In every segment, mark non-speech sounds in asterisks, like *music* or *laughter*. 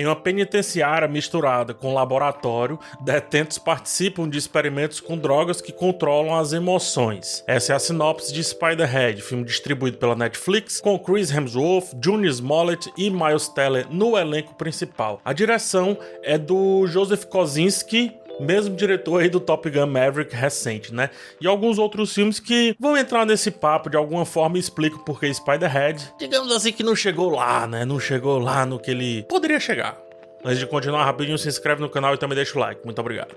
Em uma penitenciária misturada com laboratório, detentos participam de experimentos com drogas que controlam as emoções. Essa é a sinopse de Spider-Head, filme distribuído pela Netflix, com Chris Hemsworth, Junior Smollett e Miles Teller no elenco principal. A direção é do Joseph Kosinski, mesmo diretor aí do Top Gun Maverick recente, né? E alguns outros filmes que vão entrar nesse papo de alguma forma e explicam porque Spider-Head, digamos assim, que não chegou lá, né? Não chegou lá no que ele poderia chegar. Antes de continuar rapidinho, se inscreve no canal e também deixa o like. Muito obrigado.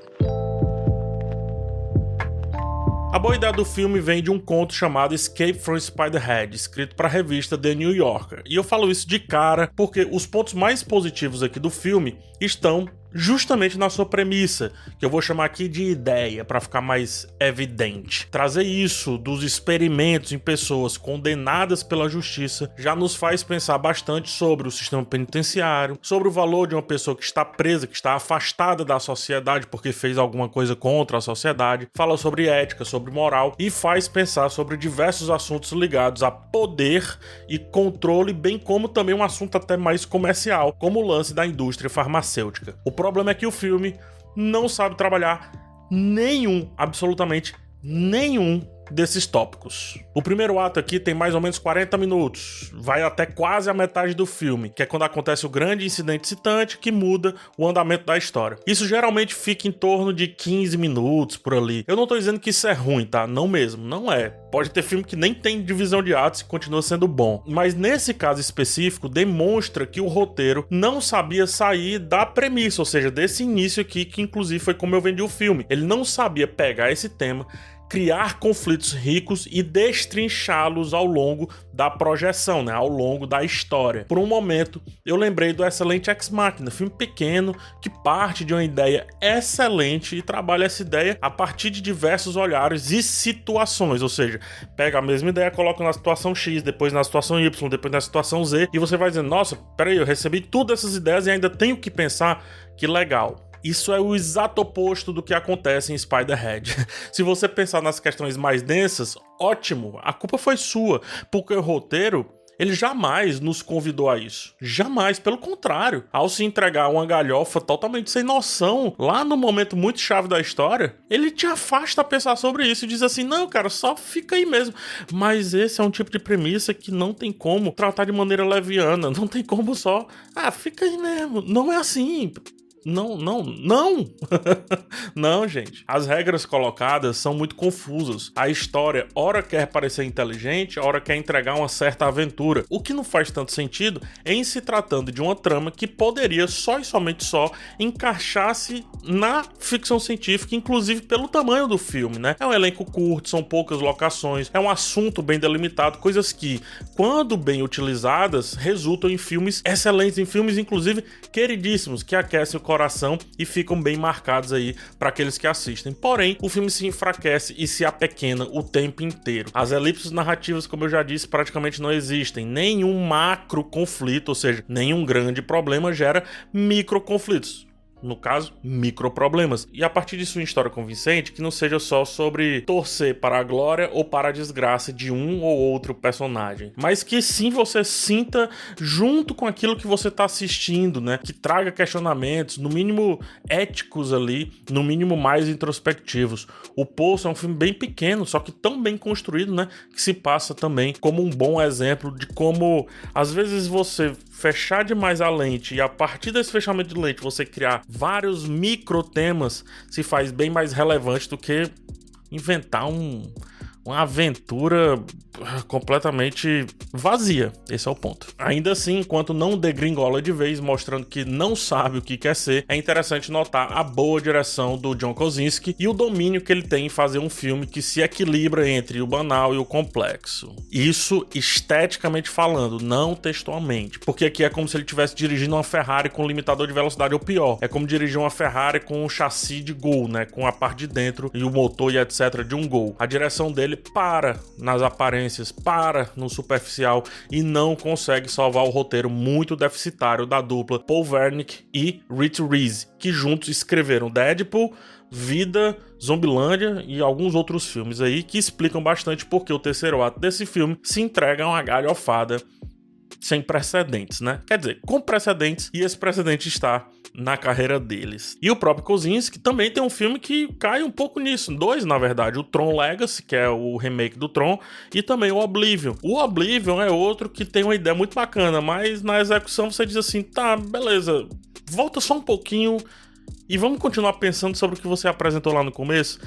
A boa ideia do filme vem de um conto chamado Escape from Spiderhead, escrito para a revista The New Yorker. E eu falo isso de cara porque os pontos mais positivos aqui do filme estão justamente na sua premissa, que eu vou chamar aqui de ideia para ficar mais evidente. Trazer isso dos experimentos em pessoas condenadas pela justiça já nos faz pensar bastante sobre o sistema penitenciário, sobre o valor de uma pessoa que está presa, que está afastada da sociedade porque fez alguma coisa contra a sociedade, fala sobre ética, sobre moral e faz pensar sobre diversos assuntos ligados a poder e controle, bem como também um assunto até mais comercial, como o lance da indústria farmacêutica. O problema é que o filme não sabe trabalhar nenhum, absolutamente nenhum desses tópicos. O primeiro ato aqui tem mais ou menos 40 minutos, vai até quase a metade do filme, que é quando acontece o grande incidente citante que muda o andamento da história. Isso geralmente fica em torno de 15 minutos por ali. Eu não tô dizendo que isso é ruim, tá? Não mesmo, não é. Pode ter filme que nem tem divisão de atos e continua sendo bom. Mas nesse caso específico, demonstra que o roteiro não sabia sair da premissa, ou seja, desse início aqui, que inclusive foi como eu vendi o filme. Ele não sabia pegar esse tema criar conflitos ricos e destrinchá-los ao longo da projeção, né, ao longo da história. Por um momento, eu lembrei do excelente Ex Machina, filme pequeno que parte de uma ideia excelente e trabalha essa ideia a partir de diversos olhares e situações, ou seja, pega a mesma ideia, coloca na situação X, depois na situação Y, depois na situação Z, e você vai dizendo: "Nossa, peraí, eu recebi todas essas ideias e ainda tenho que pensar que legal". Isso é o exato oposto do que acontece em Spider-Head. *laughs* Se você pensar nas questões mais densas, ótimo, a culpa foi sua, porque o roteiro ele jamais nos convidou a isso. Jamais, pelo contrário. Ao se entregar uma galhofa totalmente sem noção, lá no momento muito chave da história, ele te afasta a pensar sobre isso e diz assim: não, cara, só fica aí mesmo. Mas esse é um tipo de premissa que não tem como tratar de maneira leviana. Não tem como só. Ah, fica aí mesmo. Não é assim. Não, não, não! *laughs* não, gente. As regras colocadas são muito confusas. A história, ora quer parecer inteligente, ora quer entregar uma certa aventura. O que não faz tanto sentido em se tratando de uma trama que poderia só e somente só encaixar-se na ficção científica, inclusive pelo tamanho do filme, né? É um elenco curto, são poucas locações, é um assunto bem delimitado, coisas que, quando bem utilizadas, resultam em filmes excelentes, em filmes, inclusive, queridíssimos, que aquecem o coração e ficam bem marcados aí para aqueles que assistem. Porém, o filme se enfraquece e se apequena o tempo inteiro. As elipses narrativas, como eu já disse, praticamente não existem. Nenhum macro conflito, ou seja, nenhum grande problema gera micro conflitos no caso, microproblemas. E a partir de sua história convincente, que não seja só sobre torcer para a glória ou para a desgraça de um ou outro personagem, mas que sim você sinta junto com aquilo que você está assistindo, né? Que traga questionamentos, no mínimo éticos ali, no mínimo mais introspectivos. O Poço é um filme bem pequeno, só que tão bem construído, né? Que se passa também como um bom exemplo de como às vezes você fechar demais a lente e a partir desse fechamento de lente você criar vários micro temas se faz bem mais relevante do que inventar um, uma aventura completamente vazia. Esse é o ponto. Ainda assim, enquanto não degringola de vez, mostrando que não sabe o que quer ser, é interessante notar a boa direção do John Kosinski e o domínio que ele tem em fazer um filme que se equilibra entre o banal e o complexo. Isso esteticamente falando, não textualmente. Porque aqui é como se ele estivesse dirigindo uma Ferrari com limitador de velocidade, ou pior, é como dirigir uma Ferrari com um chassi de Gol, né? Com a parte de dentro e o motor e etc. de um Gol. A direção dele para nas aparências, para no superficial e não consegue salvar o roteiro muito deficitário da dupla Paul Wernick e Rich Reese, que juntos escreveram Deadpool, Vida, Zombilândia e alguns outros filmes aí que explicam bastante porque o terceiro ato desse filme se entrega a uma galhofada sem precedentes, né? Quer dizer, com precedentes, e esse precedente está na carreira deles. E o próprio Kozinski também tem um filme que cai um pouco nisso. Dois, na verdade. O Tron Legacy, que é o remake do Tron, e também o Oblivion. O Oblivion é outro que tem uma ideia muito bacana, mas na execução você diz assim, tá, beleza, volta só um pouquinho e vamos continuar pensando sobre o que você apresentou lá no começo.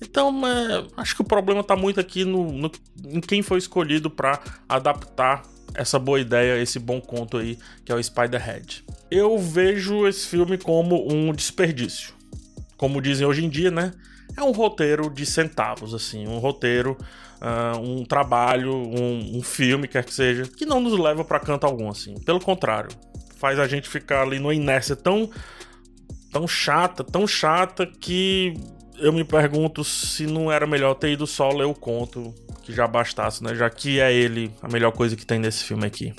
Então, é, acho que o problema está muito aqui no, no, em quem foi escolhido para adaptar essa boa ideia, esse bom conto aí, que é o Spider-Head. Eu vejo esse filme como um desperdício. Como dizem hoje em dia, né? É um roteiro de centavos, assim, um roteiro, uh, um trabalho, um, um, filme, quer que seja, que não nos leva para canto algum, assim. Pelo contrário, faz a gente ficar ali numa inércia tão, tão chata, tão chata que eu me pergunto se não era melhor ter ido só ler o conto, que já bastasse, né? Já que é ele a melhor coisa que tem nesse filme aqui.